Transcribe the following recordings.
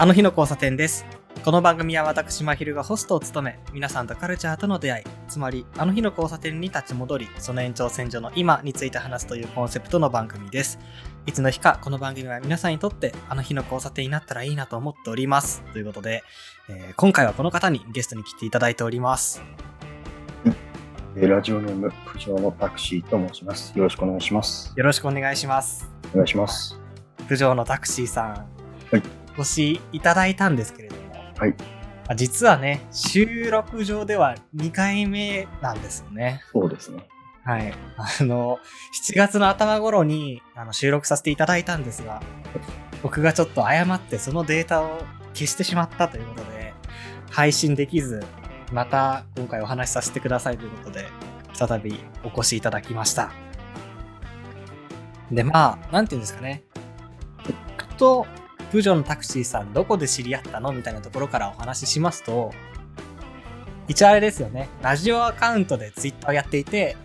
あの日の交差点です。この番組は私、まひるがホストを務め、皆さんとカルチャーとの出会い、つまり、あの日の交差点に立ち戻り、その延長線上の今について話すというコンセプトの番組です。いつの日か、この番組は皆さんにとって、あの日の交差点になったらいいなと思っております。ということで、えー今回はこの方にゲストに来ていただいております。えーラジオネーム、プジョーのタクシーと申します。よろしくお願いします。よろしくお願いします。お願いします。プジョーのタクシーさん、はいお越しいただいたんですけれども、はいあ実はね、収録上では2回目なんですよね。そうですね。はい。あの、7月の頭頃にあの収録させていただいたんですが、僕がちょっと誤ってそのデータを消してしまったということで、配信できず、また今回お話しさせてくださいということで、再びお越しいただきました。で、まあ、なんていうんですかね。僕と、プジョーのタクシーさん、どこで知り合ったの？みたいなところからお話ししますと、一応あれですよね。ラジオアカウントでツイッターをやっていて、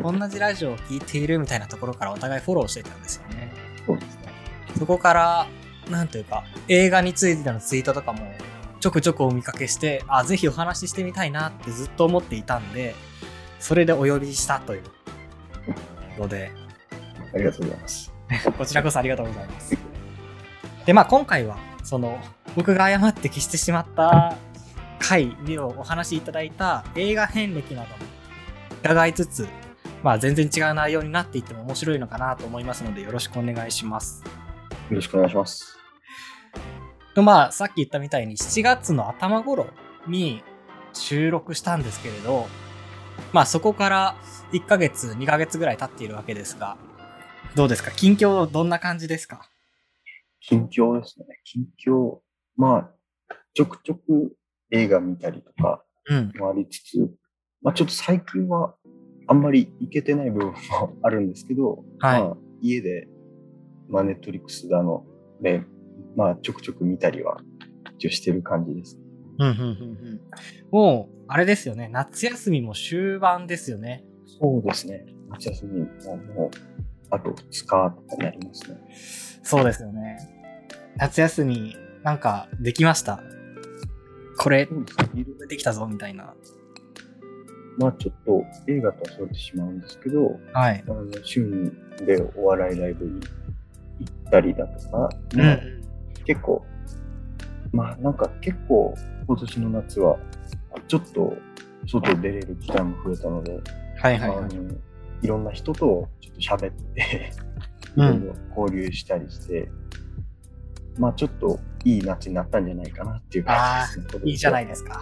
同じラジオを聞いているみたいなところからお互いフォローしてたんですよね。そうですね。そこから、なんというか、映画についてのツイートとかもちょくちょくお見かけして、あ、ぜひお話ししてみたいなってずっと思っていたんで、それでお呼びしたというので、ありがとうございます。こちらこそありがとうございます。で、まあ今回は、その、僕が誤って消してしまった 回でお話しいただいた映画遍歴なども伺いつつ、まあ全然違う内容になっていっても面白いのかなと思いますのでよろしくお願いします。よろしくお願いします。とまあさっき言ったみたいに7月の頭頃に収録したんですけれど、まあそこから1ヶ月、2ヶ月ぐらい経っているわけですが、どうですか？近況どんな感じですか？近況ですね。近況、まあ、ちょくちょく映画見たりとかうん。もありつつ、まあちょっと最近はあんまり行けてない部分もあるんですけど、はいまあ家で、まあネットリックスだので、まあちょくちょく見たりは一応してる感じです。うん、うん、うん、うん。もう、あれですよね。夏休みも終盤ですよね。そうですね。夏休みももう、あと2日とかになりますね。そうですよね。夏休み、なんか、できました？これ、そうですね。いろいろできたぞ、みたいな。まあちょっと映画とはそれてしまうんですけど、はい。あの趣味でお笑いライブに行ったりだとか、うんまあ結構、まあなんか結構今年の夏はちょっと外出れる機会も増えたので、はいはいはい。あのいろんな人とちょっと喋って、いうん。ろいろ交流したりして、まあちょっといい夏になったんじゃないかなっていう感じですね。いいじゃないい。ですか。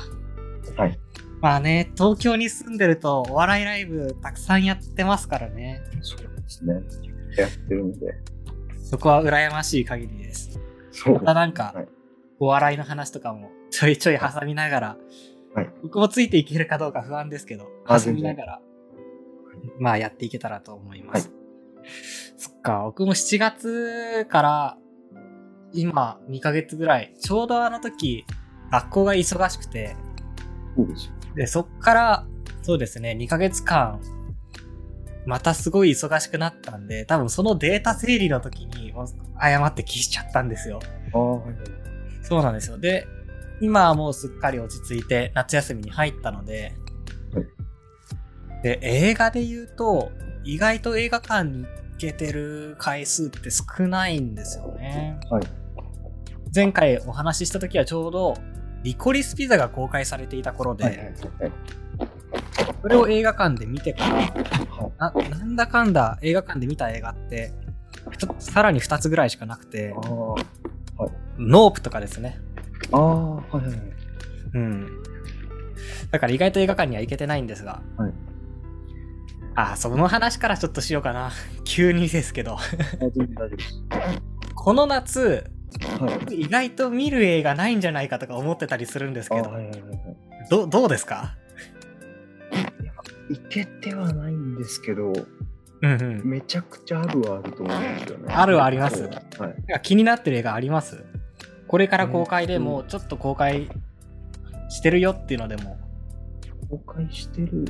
はい。まあね、東京に住んでると、お笑いライブたくさんやってますからね。そうですね。やってるので。そこは羨ましい限りです。そうまたなんかはい、お笑いの話とかもちょいちょい挟みながら、はい僕もついていけるかどうか不安ですけど、あ挟みながら、まあやっていけたらと思います。そっか、僕も7月から今2ヶ月ぐらい、ちょうどあの時、学校が忙しくて、でそっから、そうですね、2ヶ月間、またすごい忙しくなったんで、多分そのデータ整理の時に、誤って消しちゃったんですよ。そうなんですよ。で、今はもうすっかり落ち着いて夏休みに入ったので、はいで、映画で言うと、意外と映画館に行けてる回数って少ないんですよね。はい。前回お話しした時はちょうど、リコリスピザが公開されていた頃で、はいはいはいはい。それを映画館で見てから、はいななんだかんだ映画館で見た映画って、さらに2つぐらいしかなくて、あノープとかですね。あ、ああ、はいはいはい。うん。だから意外と映画館には行けてないんですが。はいあ、その話からちょっとしようかな。急にですけど。この夏、はい。意外と見る映画ないんじゃないかとか思ってたりするんですあけど、はいはいはいはい。どどうですか？いけてはないんですけど、うんうん。めちゃくちゃあるはあると思うんですよね。あるはありますはい。気になってる映画あります？これから公開でもうちょっと公開してるよっていうのでも。公開してる、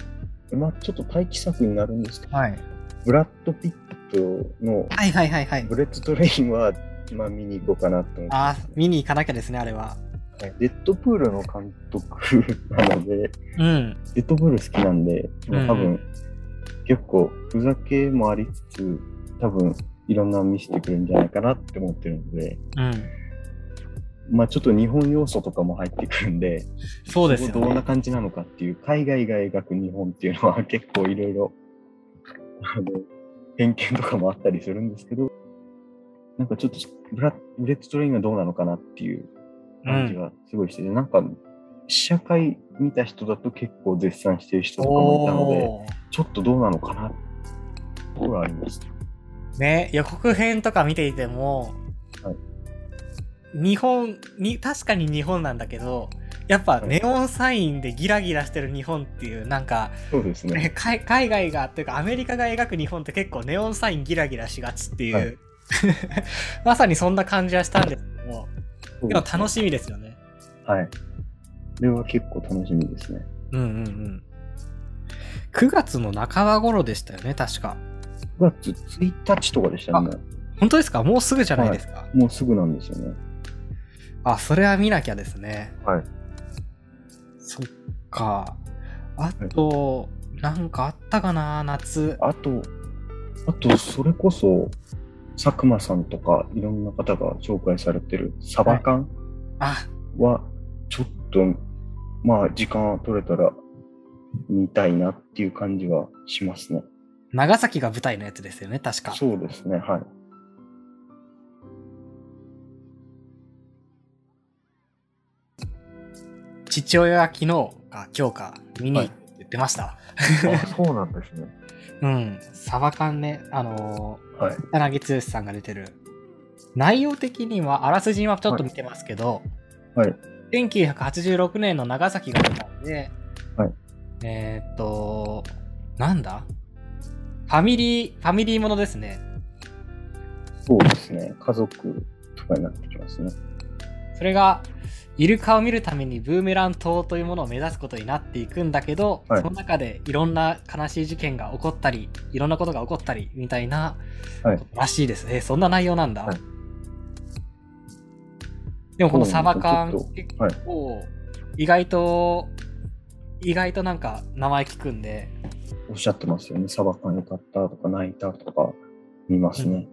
まあちょっと待機作になるんですけど、はい。ブラッド・ピットのはいはいはいはい。ブレッド・トレインはまあ見に行こうかなと思ってあー見に行かなきゃですね、あれは。はいデッドプールの監督なので、うん。デッドプール好きなんで、まあ多うん分、結構、ふざけもありつつ、多分、いろんなの見せてくるんじゃないかなって思ってるので、うん。まあちょっと日本要素とかも入ってくるんで、そうですよこどんなね。感じなのかっていう、海外が描く日本っていうのは結構いろいろ、あの、偏見とかもあったりするんですけど、なんかちょっとブラ、ブレッドトレインがどうなのかなっていう感じがすごいしてて、なんか、試写会見た人だと結構絶賛してる人とかもいたので、ちょっとどうなのかなってところはあります。ね、予告編とか見ていても、は日本に、確かに日本なんだけど、やっぱネオンサインでギラギラしてる日本っていう、なんか、そうですね。ね海海外が、というかアメリカが描く日本って結構ネオンサインギラギラしがちっていう、はい まさにそんな感じはしたんですけども、そうですねでも楽しみですよね。はい。これは結構楽しみですね。うんうんうん。9月の半ば頃でしたよね、確か。9月1日とかでしたね。本当ですか？もうすぐじゃないですか？もうすぐなんですよね。あ、それは見なきゃですね。はい。そっか。あと、なんかあったかな、夏。あと、あと、それこそ、佐久間さんとか、いろんな方が紹介されてるサバ缶あ、は、ちょっと、まあ、時間取れたら見たいなっていう感じはしますね。長崎が舞台のやつですよね、確か。そうですね、はい。父親は昨日か今日か見に行くって言ってました。あ、そうなんですね。うん。サバ缶ね、あのはい。ー、柳剛さんが出てる。内容的には、あらすじはちょっと見てますけど、はい。1986年の長崎が舞台で、はいえーっと、なんだ？ファミリー、ファミリーものですね。そうですね。家族とかになってきますね。それが、イルカを見るためにブーメラン島というものを目指すことになっていくんだけど、はいその中でいろんな悲しい事件が起こったり、いろんなことが起こったり、みたいな、はいらしいですね。そんな内容なんだ。はいでもこのサバ缶結はい構、意外と、意外となんか名前聞くんで、おっしゃってますよね。サバ缶よかったとか泣いたとか見ますね。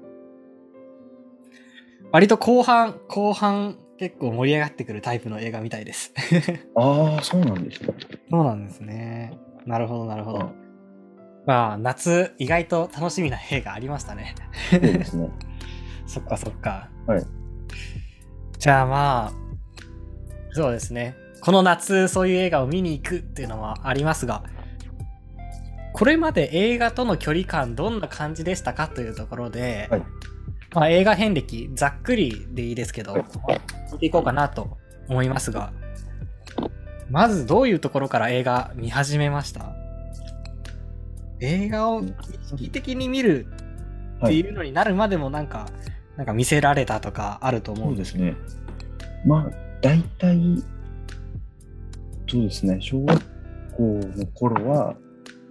割と後半、後半結構盛り上がってくるタイプの映画みたいです。ああ、そうなんですね。そうなんですね。なるほど、なるほど。はいまあ、夏、意外と楽しみな映画ありましたね。そうですね。そっかそっか。はい。じゃあまあ、そうですね。この夏、そういう映画を見に行くっていうのはありますが、これまで映画との距離感どんな感じでしたかというところで、はいまあ、映画遍歴、ざっくりでいいですけど、はい見ていこうかなと思いますが、まずどういうところから映画見始めました？映画を意識的に見るっていうのになるまでもなんか、なんか見せられたとかあると思うんです。ね。まあ、大体、そうですね、小学校の頃は、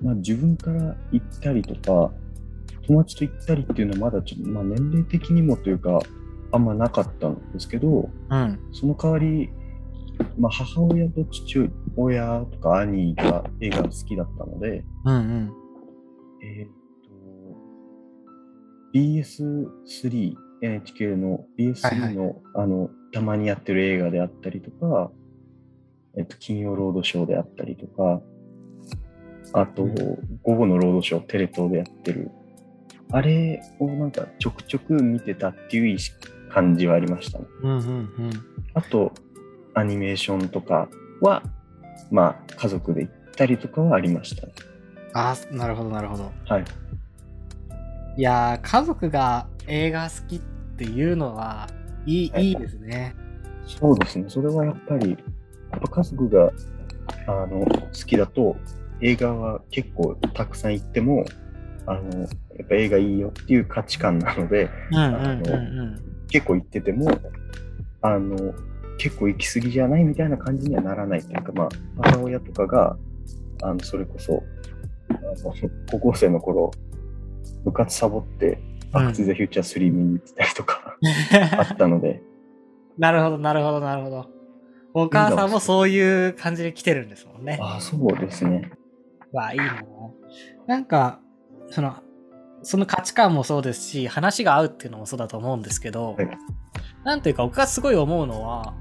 まあ、自分から行ったりとか、友達と行ったりっていうのはまだちょっと、まあ、年齢的にもというか、あんまなかったんですけど、うん。その代わり、まあ、母親と父親とか兄が映画が好きだったので、うんうん。えーっと、BS3、NHK のはいは BS3 いの、あの、たまにやってる映画であったりとか、えっと、金曜ロードショーであったりとか、あと、うん午後のロードショー、テレ東でやってる、あれをなんかちょくちょく見てたっていう感じはありましたね。うんうんうん。あと、アニメーションとかは、まあ、家族で行ったりとかはありましたね。ああ、なるほどなるほど。はい。いやー、家族が映画好きっていうのは、いい、はいいいですね。そうですね。それはやっぱり、やっぱ家族があの好きだと、映画は結構たくさん行っても、あの、やっぱ映画いいよっていう価値観なので。結構行ってても、あの、結構行き過ぎじゃないみたいな感じにはならないというか、まあ、母親とかが、あの、それこそ、あの高校生の頃、部活サボって、バックトゥザフューチャー3見に行ってたりとか、あったので、なるほど、なるほど、なるほど。お母さんもそういう感じで来てるんですもんね。あそうですね。わあ、いいな。なんか、その、その価値観もそうですし、話が合うっていうのもそうだと思うんですけど、はいなんというか、僕がすごい思うのは、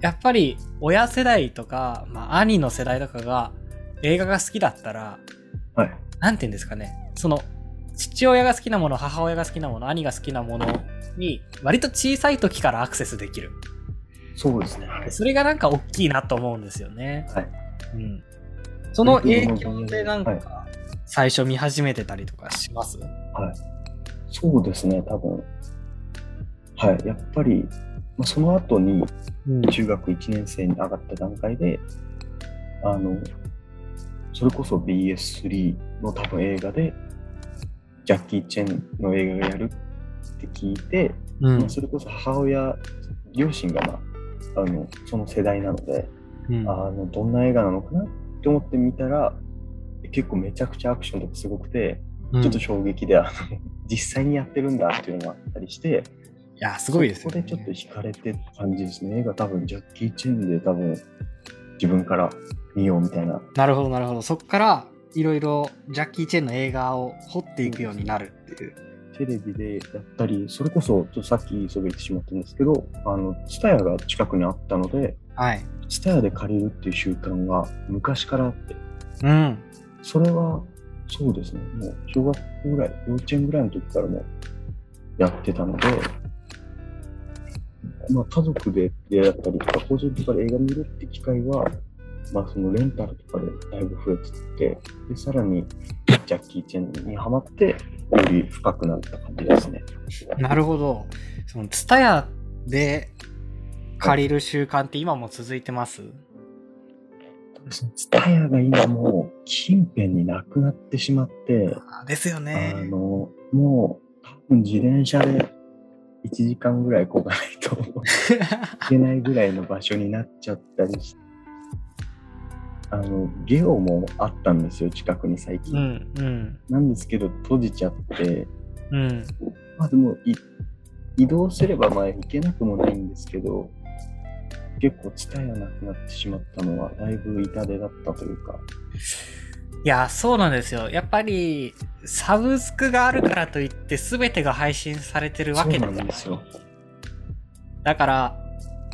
やっぱり親世代とか、まあ、兄の世代とかが映画が好きだったら、はい。なんて言うんですかね、その、父親が好きなもの、母親が好きなもの、兄が好きなものに、割と小さい時からアクセスできる。そうですね。はい。それがなんか大きいなと思うんですよね。はいうん。その影響でなんはいか、最初見始めてたりとかします、そうですね、多分。はい。やっぱり、まあ、その後にうん。中学1年生に上がった段階で、あの、それこそ BS3 の多分映画で、ジャッキー・チェンの映画がやるって聞いて、うん。まあそれこそ母親、両親が、まあ、あのその世代なので、うん。あのどんな映画なのかなって思ってみたら、結構めちゃくちゃアクションとかすごくて、うんちょっと衝撃で、あの実際にやってるんだっていうのがあったりして、いや、すごいですよ、ね。そこでちょっと惹かれてって感じですね。映画多分ジャッキー・チェンで多分自分から見ようみたいな。なるほど、なるほど。そっから、いろいろジャッキー・チェンの映画を掘っていくようになるっていう。テレビでやったり、それこそちょっとさっきそびれてしまったんですけど、あの、ツタヤが近くにあったので、はい。ツタヤで借りるっていう習慣が昔からあって、うん。それはそうですね、もう小学校ぐらい、幼稚園ぐらいの時からもやってたので、まあ家族で出会ったりとか、個人とかで映画見るって機会は、まあそのレンタルとかでだいぶ増えてて、で、さらにジャッキー・チェンにハマって、より深くなった感じですね。なるほど。その、ツタヤで借りる習慣って今も続いてます？ツタヤが今もう近辺になくなってしまって、あですよあね。の、もう多分自転車で1時間ぐらい来ないと いけないぐらいの場所になっちゃったりして、あの、ゲオもあったんですよ、近くに最う近。ん、うん、なんですけど、閉じちゃって、うん。まあでもい、移動すればまあ行けなくもないんですけど、結構伝えがなくなってしまったのは、だいぶ痛手だったというか、いや、そうなんですよ。やっぱり、サブスクがあるからといって、全てが配信されてるわけなんですよ。だから、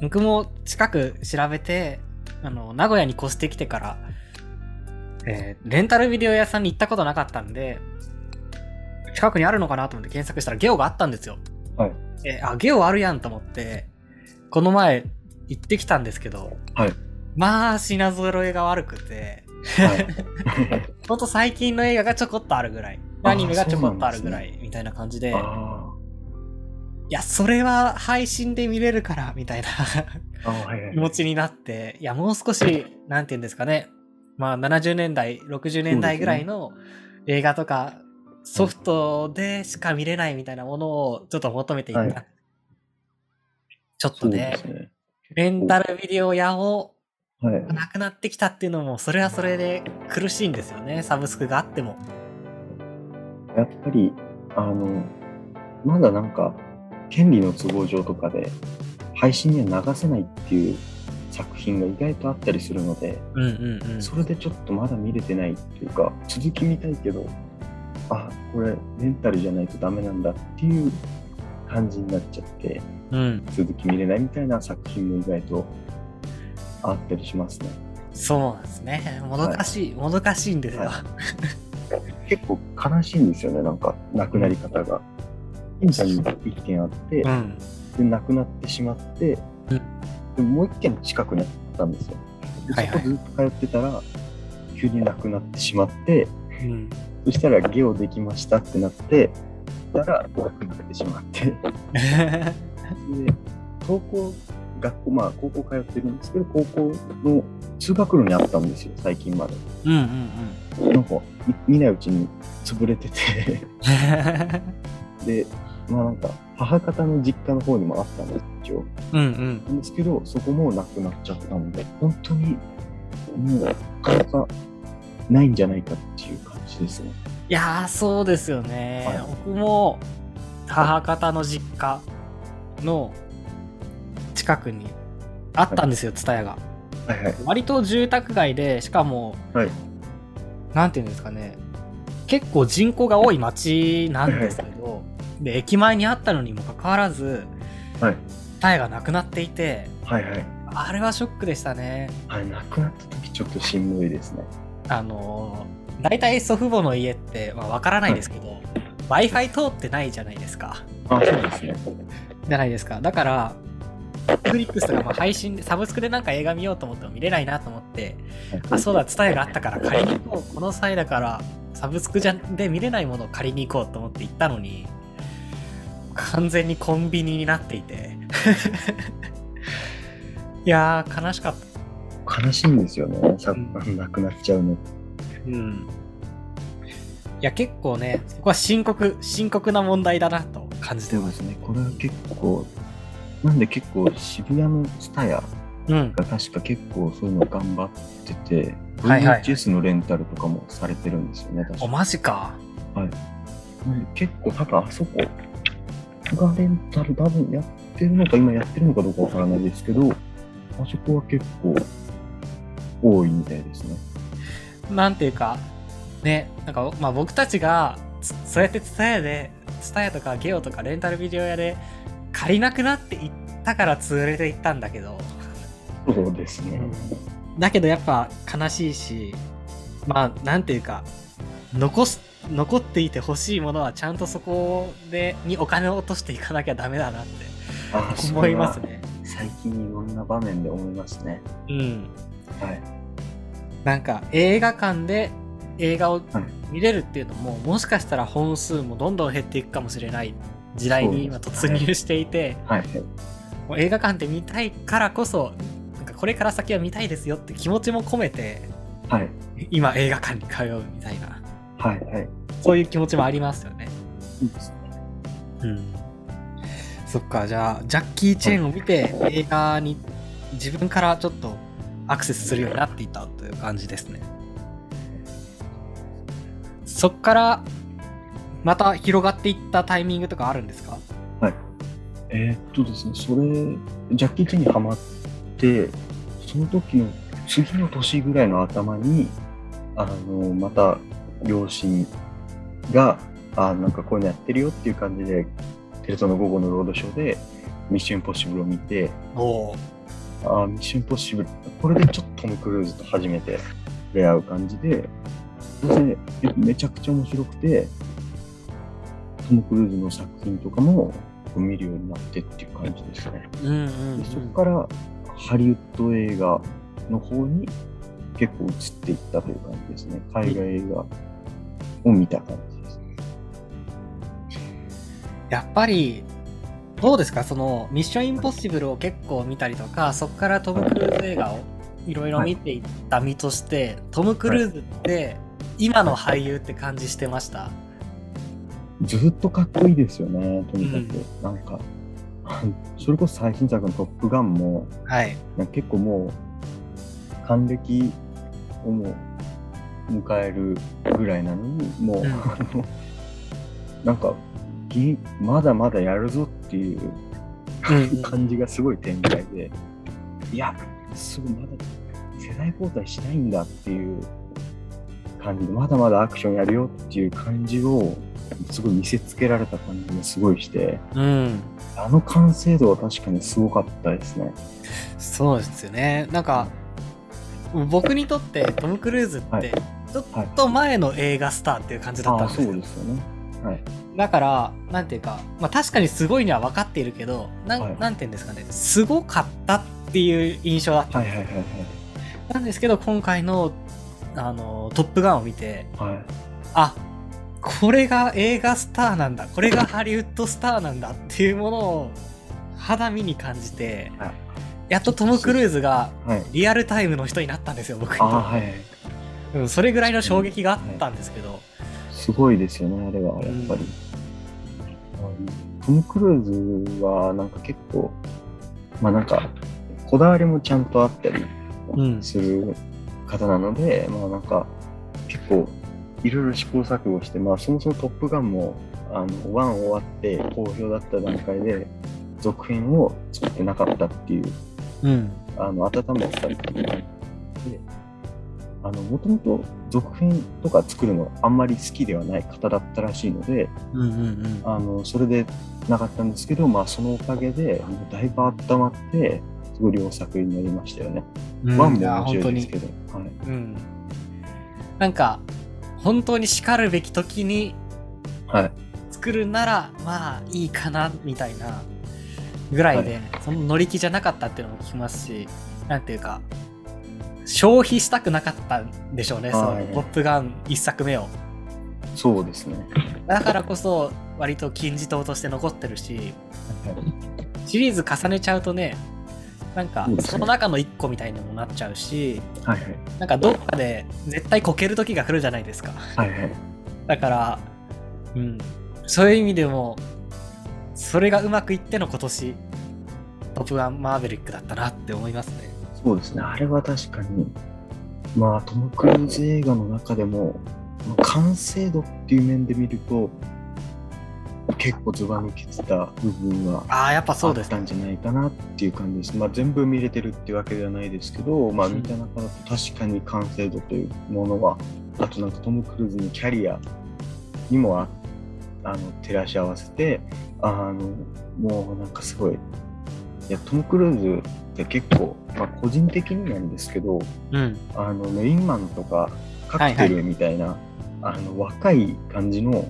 僕も近く調べて、あの、名古屋に越してきてから、えーレンタルビデオ屋さんに行ったことなかったんで、近くにあるのかなと思って検索したらゲオがあったんですよ。はい。えーあ、ゲオあるやんと思って、この前行ってきたんですけど、はい。まあ、品揃えが悪くて、はい。ほんと最近の映画がちょこっとあるぐらい、アニメがちょこっとあるぐらい、みたいな感じで、いあや、それは配信で見れるから、みたいな気持ちになって、いや、もう少し、なんて言うんですかね、まあ、70年代、60年代ぐらいの映画とか、ソフトでしか見れないみたいなものをちょっと求めていった。はいちょっとねす、ね。レンタルビデオ屋をはい。なくなってきたっていうのも、それはそれで苦しいんですよね、サブスクがあっても。やっぱり、あの、まだなんか、権利の都合上とかで、配信には流せないっていう作品が意外とあったりするので、うんうんうん。それでちょっとまだ見れてないっていうか、続き見たいけど、あ、これ、レンタルじゃないとダメなんだっていう感じになっちゃって、うん。続き見れないみたいな作品も意外とあったりしますね。そうなんですね。もどかしい、もどかしいんですよ。は結構悲しいんですよね、なんか、亡くなり方が。近所に一軒あって、うん。で亡くなってしまって、うんでもう一軒近くにあったんですよ。ではいはいそこずっと通ってたら、急に亡くなってしまって、うん。そしたらゲオできましたってなって、たら亡くなってしまって、で、高校、学校、まあ高校通ってるんですけど、高校の通学路にあったんですよ、最近まで。うんうんうん。なんか、み見ないうちに潰れてて、で、まあなんか、母方の実家の方にもあったんです、一応。うんうん。なんですけど、そこもなくなっちゃったんで、本当に、もう、なかなかないんじゃないかっていう感じですね。いやー、そうですよね。はい僕も、母方の実家の近くにあったんですよ、ツタヤが。はいはい。割と住宅街で、しかも、はい。なんていうんですかね、結構人口が多い町なんですけど、で、駅前にあったのにもかかわらず、はい。ツタヤがなくなっていて、はいはい。あれはショックでしたね。はい、亡くなった時ちょっとしんどいですね。あのー、大体祖父母の家って、まあ、わからないですけど、Wi-Fi 通ってないじゃないですか。あ、そうですね。じゃないですか。だから、フリックスとかまあ配信で、サブスクでなんか映画見ようと思っても見れないなと思って、あ、そうだ、ツタヤがあったから借りに行こう。この際だから、サブスクじゃで見れないものを借りに行こうと思って行ったのに、完全にコンビニになっていて。いやー、悲しかった。悲しいんですよね。さうん亡くなっちゃうの。うん。いや、結構ね、そこは深刻、深刻な問題だなと感じてま。すすね。これは結構、なんで結構渋谷のツタヤうん。が確か結構そういうの頑張ってて、はいはい VHS のレンタルとかもされてるんですよね、確お、か。マジか。なんで結構多分あそこがレンタル多分やってるのか、今やってるのかどうかわからないですけど、あそこは結構多いみたいですね。なんていうか、ね、なんか、まあ僕たちが、つそうやってツタヤで、ツタヤとかゲオとかレンタルビデオ屋で借りなくなっていったから連れて行ったんだけど、そうですね。だけどやっぱ悲しいし、まあなんていうか、残す、残っていてほしいものはちゃんとそこで、にお金を落としていかなきゃダメだなってあ思います。ね。最近いろんな場面で思いますね。うん。はい。なんか映画館で映画をはい見れるっていうのも、もしかしたら本数もどんどん減っていくかもしれない時代に今突入していて、はい。もう映画館で見たいからこそなんかこれから先は見たいですよって気持ちも込めてはい。今映画館に通うみたいなはい。はい。そういう気持ちもありますよね。いいですね。うん。そっか、じゃあ、ジャッキー・チェーンを見て、映画に自分からちょっとアクセスするようになっていったという感じですね。そっから、また広がっていったタイミングとかあるんですか？えーっとですね、それ、ジャッキー・チェンにハマって、その時の次の年ぐらいの頭に、あの、また両親が、あなんかこういうのやってるよっていう感じで、テレ東の午後のロードショーで、ミッション・インポッシブルを見て、おお。あーミッション・ポッシブル、これでちょっとトム・クルーズと初めて出会う感じで、でめちゃくちゃ面白くて、トム・クルーズの作品とかも見るようになってっていう感じですね。うんうん、うんで。そこからハリウッド映画の方に結構移っていったという感じですね。海外映画を見た感じですね。やっぱり、どうですか？その、ミッションインポッシブルを結構見たりとか、そこからトム・クルーズ映画をいろいろ見ていった身として、トム・クルーズって、今の俳優って感じしてました？ずっとかっこいいですよね、とにかく。うんなんか、それこそ最新作のトップガンも、はい。結構もう、還暦をもう迎えるぐらいなのに、もう、うん なんか、ぎまだまだやるぞっていううん感じがすごい展開で、いや、すごいまだ世代交代しないんだっていう感じで、まだまだアクションやるよっていう感じを、すごい見せつけられた感じがすごいして、うん。あの完成度は確かにすごかったですね。そうですよね。なんか、僕にとってトム・クルーズってはい、ちょっと前の映画スターっていう感じだったんですよ。そうですよね。はい。だから、なんていうか、まあ確かにすごいには分かっているけど、なん,、はいなんていうんですかね、すごかったっていう印象だったんですよ。はいはいはいなんですけど、今回の、あの、トップガンを見て、はい。はい。あ、これが映画スターなんだ、これがハリウッドスターなんだっていうものを肌身に感じて、はいやっとトム・クルーズがはい。リアルタイムの人になったんですよ、僕にとって。はい。うん、それぐらいの衝撃があったんですけど、すごいですよね、あれは、やっぱり。あのトム・クルーズは、なんか結構、まあなんか、こだわりもちゃんとあったりうん。する方なので、まあなんか、結構、いろいろ試行錯誤して、まあそもそもトップガンも、あの、1終わって好評だった段階で、続編を作ってなかったっていう、うん。あの、温めてたっていう感じで、あの、もともと続編とか作るのあんまり好きではない方だったらしいので、うんうんあの、それでなかったんですけど、まあ、そのおかげで、もうだいぶ温まって、すごい良作になりましたよね。うん。も面白いですけど、はい。うん。なんか、本当に叱るべき時にはい。作るなら、まあいいかな、みたいなぐらいで、その乗り気じゃなかったっていうのも聞きますし、なんていうか、消費したくなかったんでしょうね、そのはいトップガン一作目を。そうですね。だからこそ、割と金字塔として残ってるし、シリーズ重ねちゃうとね、なんかその中の一個みたいにもなっちゃうし、はいはい。なんかどっかで絶対こける時が来るじゃないですか。はいはい。だから、うん、そういう意味でも、それがうまくいっての今年、トップガンマーヴェリックだったなって思いますね。そうですね。あれは確かに、まあ、トム・クルーズ映画の中でも、まあ完成度っていう面で見ると、結構ずば抜けてた部分はああ、やっぱそうですたんじゃないかなっていう感じです。まあ、全部見れてるっていうわけではないですけど、まあ、うん見た中だと確かに完成度というものは、あとなんかトム・クルーズのキャリアにもああの照らし合わせて、あのもうなんかすごい、いや、トム・クルーズって結構、まあ、個人的になんですけど、うん。あのメインマンとかカクテルみたいな、あの若い感じの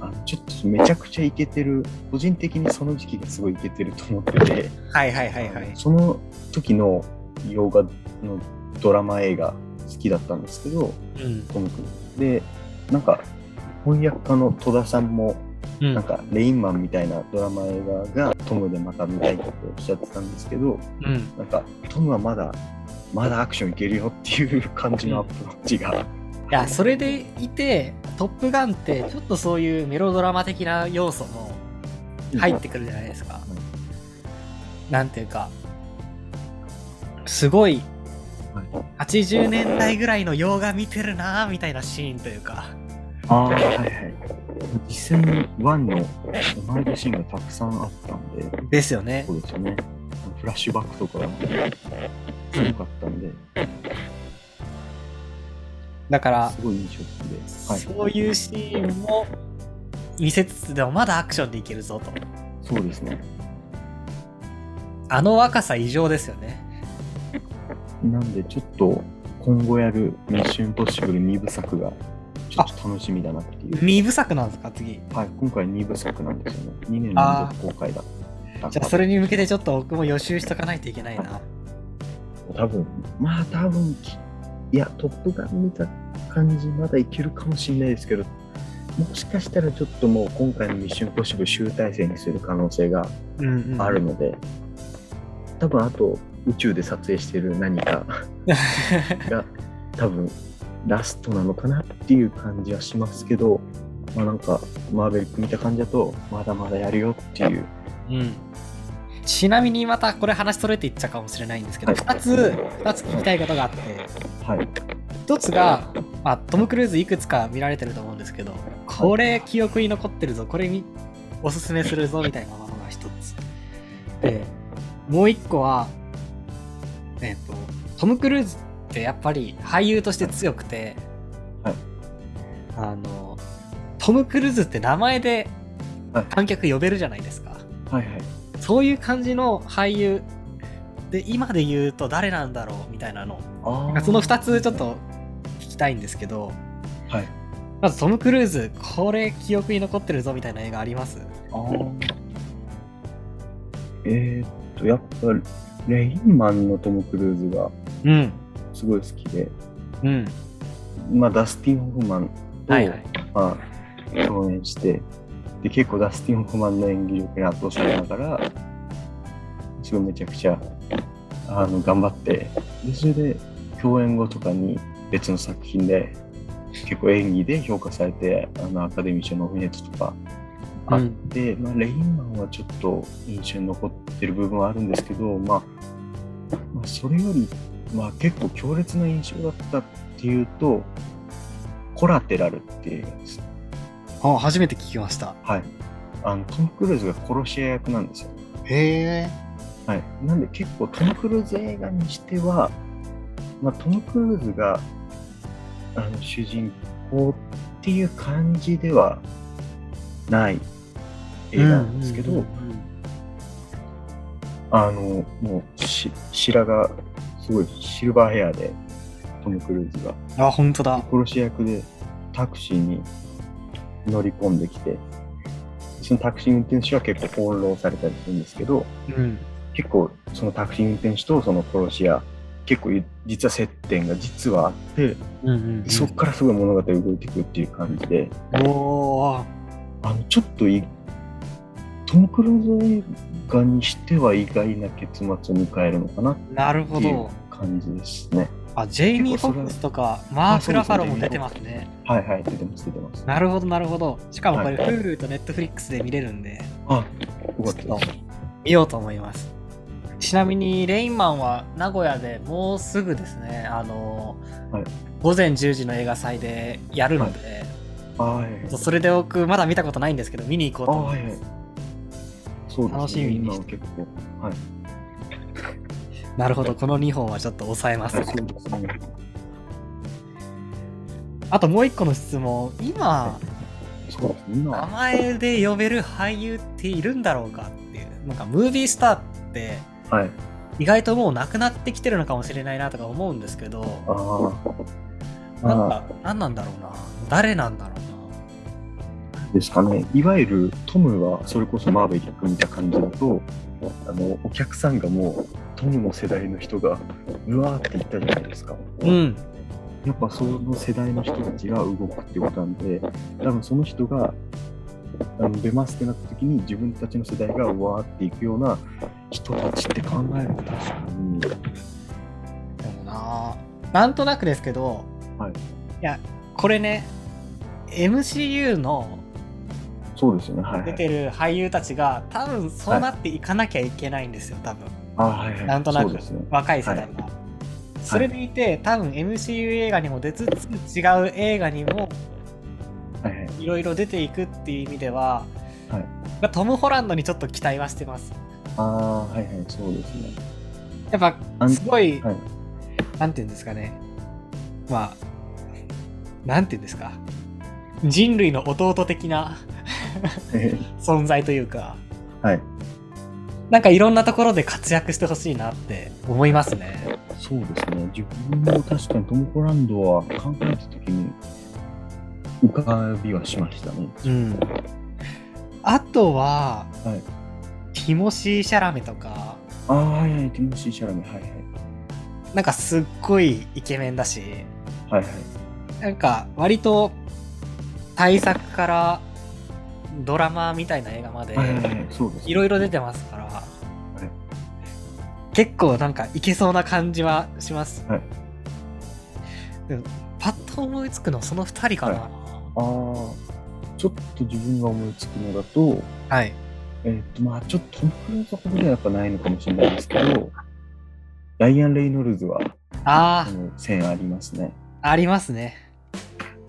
あのちょっとめちゃくちゃイケてる個人的にその時期がすごいイケてると思ってて、はいはいはいはい。その時の洋画のドラマ映画好きだったんですけどうん。トム・クルーズでなんか翻訳家の戸田さんもうん。なんかレインマンみたいなドラマ映画がトムでまた見たいっておっしゃってたんですけどうん。なんかトムはまだまだアクションいけるよっていう感じのアプローチが、いや、それでいて、トップガンってちょっとそういうメロドラマ的な要素も入ってくるじゃないですか。なんていうか、すごいはい80年代ぐらいの洋画見てるなーみたいなシーンというか、ああ、はいはい。実際にワンのオマージュシーンがたくさんあったんで、ですよねそ。うですよね。フラッシュバックとかがすごかったんで、だから、すごい印象的で。はい。そういうシーンも見せつつでもまだアクションでいけるぞと。そうですね。あの若さ異常ですよね。なんでちょっと今後やるミッションポッシブル2部作がちょっと楽しみだなっていう。2部作なんですか、次？はい、今回2部作なんですよね。2年連続公開だ。じゃあ、それに向けてちょっと僕も予習しとかないといけないな。多分、まあ多分き、いや、トップガン見た感じ、まだいけるかもしれないですけど、もしかしたらちょっともう今回のミッションポッシブル集大成にする可能性がうん、うん。あるので、多分あと宇宙で撮影してる何かが 多分ラストなのかなっていう感じはしますけど、まあなんかマーベリック見た感じだと、まだまだやるよっていう。うん。ちなみにまたこれ話それていっちゃうかもしれないんですけど、はい2つ、二つ聞きたいことがあって、はい。1つが、まあ、トム・クルーズいくつか見られてると思うんですけど、これ記憶に残ってるぞ、これにおすすめするぞみたいなものが1つ。で、もう1個は、えっ、と、トム・クルーズってやっぱり俳優として強くて、はい。あの、トム・クルーズって名前ではい。観客呼べるじゃないですか。はいはい。そういう感じの俳優で今で言うと誰なんだろうみたいなの。あその2つちょっと聞きたいんですけどはい。まずトム・クルーズこれ記憶に残ってるぞみたいな映画あります？えーっと、やっぱレインマンのトム・クルーズがうんすごい好きで、うん。まあ、ダスティン・ホフマンと、はいはい。まあ、共演して。で、結構ダスティン・ホフマンの演技力に圧倒されながら、すごいめちゃくちゃあの頑張って。で、それで共演後とかに別の作品で結構演技で評価されて、あのアカデミー賞ノミネートとかあって、まあ、レインマンはちょっと印象に残ってる部分はあるんですけど、まあ、まあ、それより、まあ、結構強烈な印象だったっていうと、コラテラルっていうやつ。あ初めて聞きましたはい。あの、トム・クルーズが殺し屋役なんですよ。へえ。はい。なんで結構トム・クルーズ映画にしては、まあ、トム・クルーズがあの主人公っていう感じではない映画なんですけど、あの、もうし白がすごいシルバーヘアで、トム・クルーズがうんあ、本当だ。殺し役でタクシーに乗り込んできて、そのタクシー運転手は結構翻弄されたりするんですけど、うん。結構そのタクシー運転手とその殺し屋、結構実は接点が実はあって、うんうん、そこからすごい物語が動いていくっていう感じで、おお。あのちょっといトム・クルーズ映画にしては意外な結末を迎えるのかなっなるほていうど。感じですね。あ、ジェイミー・フォックスとか、マーク・ラファロも出てますね。はいはい、出てます、出てます。なるほど、なるほど。しかもこれ、はい Hulu と Netflix で見れるんで、あ、よかった。見ようと思います。ちなみに、レインマンは名古屋でもうすぐですね、あの、はい午前10時の映画祭でやるので、あはいはい。それで僕、まだ見たことないんですけど、見に行こうと思います。。そうですね。楽しみにして結構。はい。なるほど、この2本はちょっと抑えます。はい、そうですね。あともう一個の質問、今、そうですね。今名は、前で呼べる俳優っているんだろうかっていう、なんかムービースターってはい。意外ともうなくなってきてるのかもしれないなとか思うんですけど、なんか、何なんだろうな。誰なんだろうあ、ですかね。いわゆるトムはそれこそマーベリック見た感じだと、あの、お客さんがもうトムの世代の人が、うわーって言ったじゃないですか。な。うん。やっぱその世代の人たちが動くってことなんで、多分その人があの出ますってなった時に自分たちの世代がうわーっていくような人たちって考えると確かに、でもななんとなくですけど、はい、いや、これね、MCU のそうですよね。はい、はい。出てる俳優たちが多分そうなっていかなきゃいけないんですよ、多分。あはいはい。なんとなくね。若い世代が。それでいて、多分 MCU 映画にも出つつ違う映画にもはいはい。いろいろ出ていくっていう意味では、はいまあトム・ホランドにちょっと期待はしてます。ああ、はいはい、そうですね。やっぱすごい、はい。なんていうんですかね。まあ、なんていうんですか。人類の弟的なえ存在というか、ーはい。なんかいろんなところで活躍してほしいなって思いますね。そうですね。自分も確かにトム・ホランドは考えた時に浮かびはしましたね。うん。あとは、はい。ティモシー・シャラメとか、ああ、はいはい、ティモシー・シャラメ。はいはい。なんかすっごいイケメンだし、はいはい。なんか割と大作からドラマみたいな映画まではいろいろ出てますから、結構なんかいけそうな感じはします。はいでもパッと思いつくのその2人かな。ああ、ちょっと自分が思いつくのだと、はい。えーっと、まあちょっとトム・クルーズほどではやっぱないのかもしれないですけど、ライアン・レイノルズは、あ線ありますね。あ、ありますね。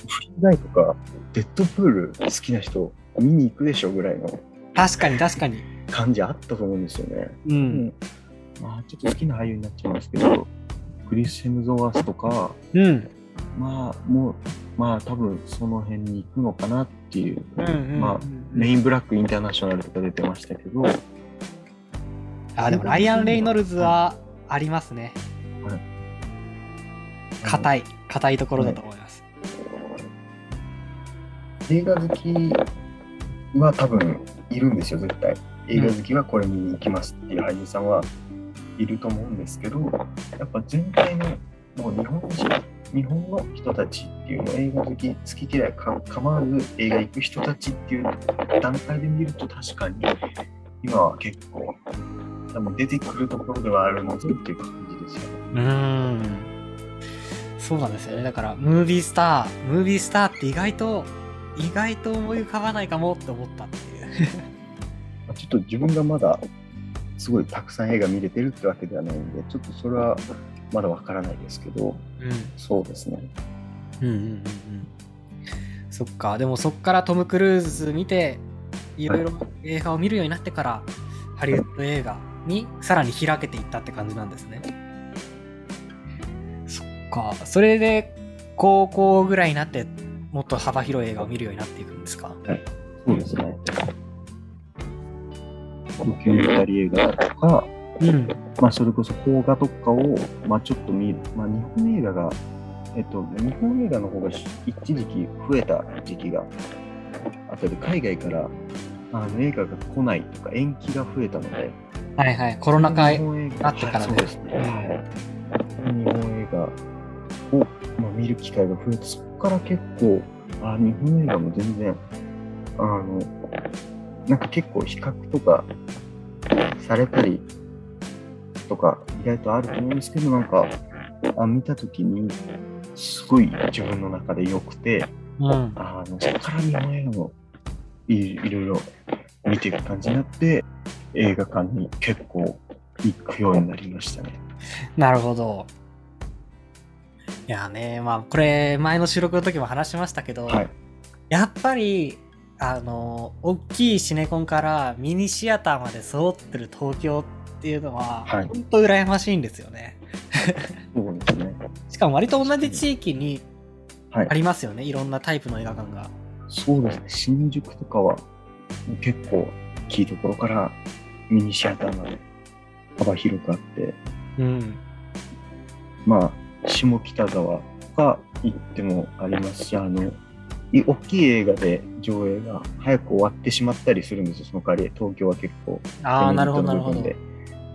フリーダイとか、デッドプール好きな人、見に行くでしょぐらいの確かに確かに。感じあったと思うんですよね。う。うんまあちょっと好きな俳優になっちゃいますけど、クリス・ヘムゾワースとか、うん。まあもう、まあ多分その辺に行くのかなっていう、うんうん、まあメインブラックインターナショナルとか出てましたけど、あ、でもライアン・レイノルズはありますね。硬い、硬いところだと思います。映画好きは多分いるんですよ、絶対。映画好きはこれ見に行きますっていう俳優さんはいると思うんですけど、やっぱ全体のもう日本人、日本の人たちっていうの映画好き、好き嫌いか構わず映画行く人たちっていう段階で見ると確かに今は結構多分出てくるところではあるのぞっていう感じですよね。うーん。そうなんですよね。だから、ムービースター、ムービースターって意外と、意外と思い浮かばないかもって思ったっていう。まあちょっと自分がまだすごいたくさん映画見れてるってわけではないんで、ちょっとそれはまだわからないですけど、そうですね。うん。うんうんうんうん。そっか。でもそっからトム・クルーズ見て、いろいろ映画を見るようになってから、ハリウッド映画にさらに開けていったって感じなんですね。そっか。それで高校ぐらいになってもっと幅広い映画を見るようになっていくんですか？そうですね。ドキュメンタリー映画とか、うん。まあ、それこそ邦画とかを、まあ、ちょっと見る。まあ、日本映画が、えっと、日本映画の方がし一時期増えた時期があったで、海外からあの映画が来ないとか延期が増えたので、はいはい。コロナ禍日本映画あってからねはいそうですね。はい。日本映画を、まあ、見る機会が増えて、そこから結構、あ日本映画も全然、あの、なんか結構比較とかされたりとか意外とあると思うんですけど、なんか、あ見たときに、すごい自分の中で良くて、うん。あのそこから日本映画もいいろいろ見ていく感じになって、映画館に結構行くようになりましたね。なるほど。いやね、まあ、これ、前の収録の時も話しましたけど、はい。やっぱり、あの、大きいシネコンからミニシアターまで揃ってる東京っていうのは、はい本当羨ましいんですよね。そうですね。しかも割と同じ地域にはいあ。りますよね、いろんなタイプの映画館が。そうですね。新宿とかは結構大きいところからミニシアターまで幅広くあって、うん。まあ、下北沢とか行ってもありますし、あの、い大きい映画で上映が早く終わってしまったりするんですよ、その代わり。東京は結構。ああ、なるほど、なるほど。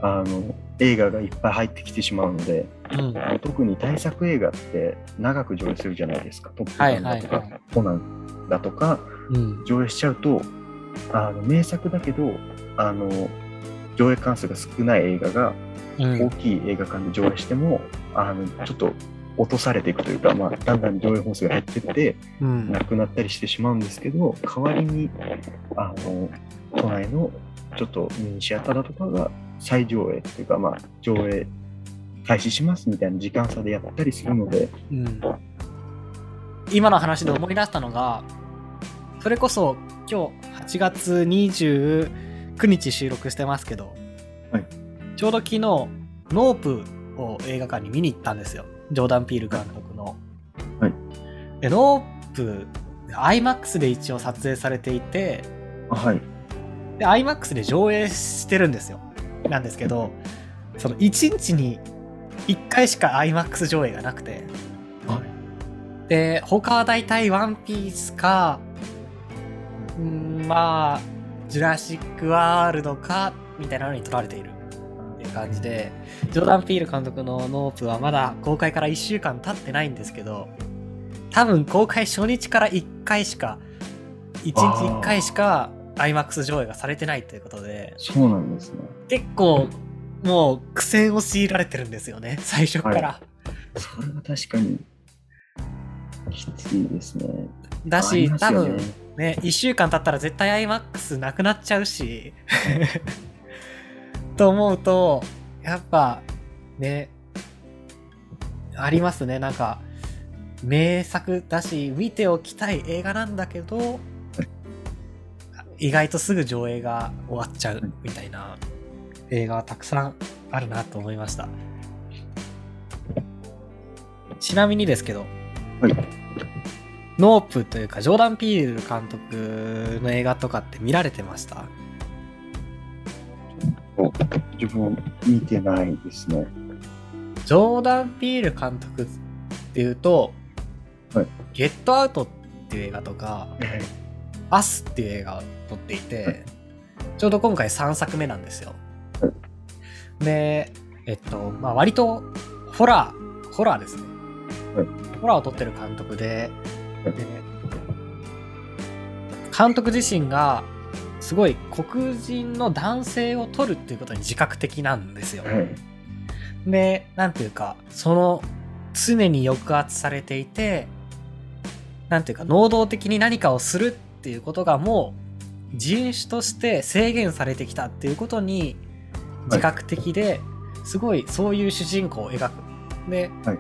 あの、映画がいっぱい入ってきてしまうので、うん。特に大作映画って長く上映するじゃないですか。トップはいガンだとか、コナンだとか、うん。上映しちゃうと、あの名作だけど、あの、上映関数が少ない映画がうん大きい映画館で上映しても、あの、ちょっと落とされていくというか、まあ、だんだん上映本数が減ってって、うん。なくなったりしてしまうんですけど、代わりに、あの、都内のちょっとミニシアターだとかが再上映というか、まあ、上映開始しますみたいな時間差でやったりするので、うん。今の話で思い出したのが、それこそ今日8月29日収録してますけど、はいちょうど昨日、ノープを映画館に見に行ったんですよ。ジョーダン・ピール監督の。はいで、ノープ、IMAX で一応撮影されていて、あはい。で、IMAX で上映してるんですよ。なんですけど、その1日に1回しか IMAX 上映がなくて、はい。で、他は大体ワンピースか、んーまあ、ジュラシックワールドか、みたいなのに撮られている感じで、ジョーダン・ピール監督のノープはまだ公開から1週間経ってないんですけど、多分公開初日から1回しか、1日1回しか IMAX 上映がされてないということで、そうなんですね。結構もう苦戦を強いられてるんですよね、最初から。はそれは確かに、きついですね。だし、あります多分ね、1週間経ったら絶対 iMAX なくなっちゃうし、と思うと、やっぱ、ね、ありますね、なんか、名作だし、見ておきたい映画なんだけど、意外とすぐ上映が終わっちゃうみたいな映画はたくさんあるなと思いました。ちなみにですけど、はい。ノープというか、ジョーダン・ピール監督の映画とかって見られてました？お自分見てないですね。ジョーダン・ピール監督っていうと、はいゲットアウトっていう映画とか、アスっていう映画を撮っていて、はいちょうど今回3作目なんですよ。はで、えっと、まあ割とホラー、ホラーですね。はいホラーを撮ってる監督で、はいで監督自身がすごい黒人の男性を撮るっていうことに自覚的なんですよ。はい。で、なんていうか、その、常に抑圧されていて、なんていうか、能動的に何かをするっていうことがもう、人種として制限されてきたっていうことに、自覚的で、すごいそういう主人公を描く。で、はい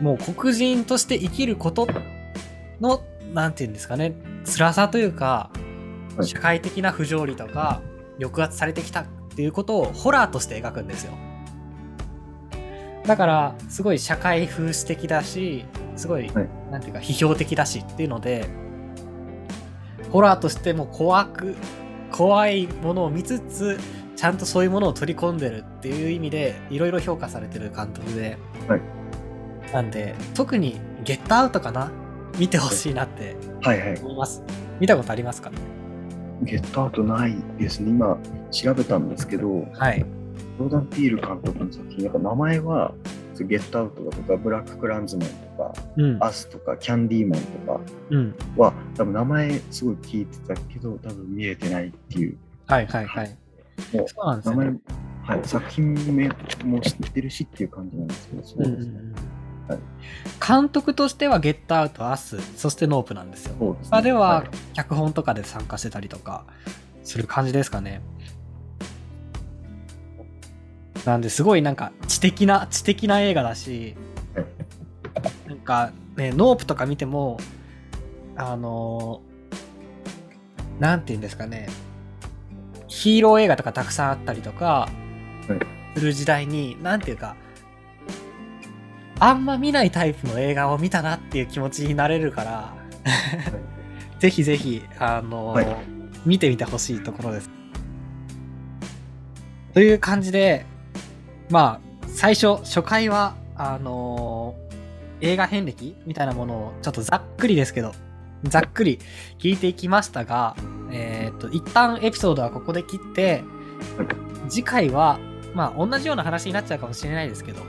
もう黒人として生きることの、なんていうんですかね、辛さというか、はい社会的な不条理とか、抑圧されてきたっていうことをホラーとして描くんですよ。だから、すごい社会風刺的だし、すごい、はいなんていうか、批評的だしっていうので、ホラーとしても怖く、怖いものを見つつ、ちゃんとそういうものを取り込んでるっていう意味で、いろいろ評価されてる監督で、はいなんで、特にゲットアウトかな？見てほしいなってはいはい。思います。見たことありますか？ねゲットアウトないですね。今調べたんですけど、はい。ジョーダン・ピール監督の作品、やっぱ名前は、ゲットアウトだとか、ブラック・クランズマンとか、うん。アスとか、キャンディーマンとかうん。は、多分名前すごい聞いてたけど、多分見えてないっていう。はいはいはい。もう名前はい、作品名も知ってるしっていう感じなんですけど、そうですね。はい監督としてはゲットアウト、アス、そしてノープなんですよ。ですね。他では脚本とかで参加してたりとかする感じですかね。なんですごいなんか知的な知的な映画だしはい、なんかねノープとか見てもあのーなんて言うんですかねヒーロー映画とかたくさんあったりとかはいする時代になんていうかあんま見ないタイプの映画を見たなっていう気持ちになれるからぜひぜひ、あのーはい。見てみてほしいところです。という感じで、まあ、最初、初回は、あのー映画遍歴みたいなものを、ちょっとざっくりですけど、ざっくり聞いていきましたが、えっと、一旦エピソードはここで切って、次回は、まあ、同じような話になっちゃうかもしれないですけど、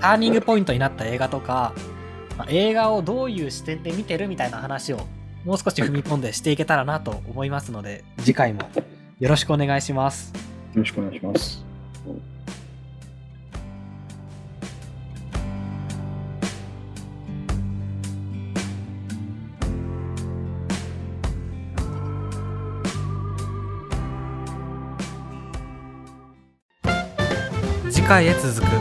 ターニングポイントになった映画とか、まあ映画をどういう視点で見てるみたいな話をもう少し踏み込んでしていけたらなと思いますので、次回もよろしくお願いします。よろしくお願いします。次回へ続く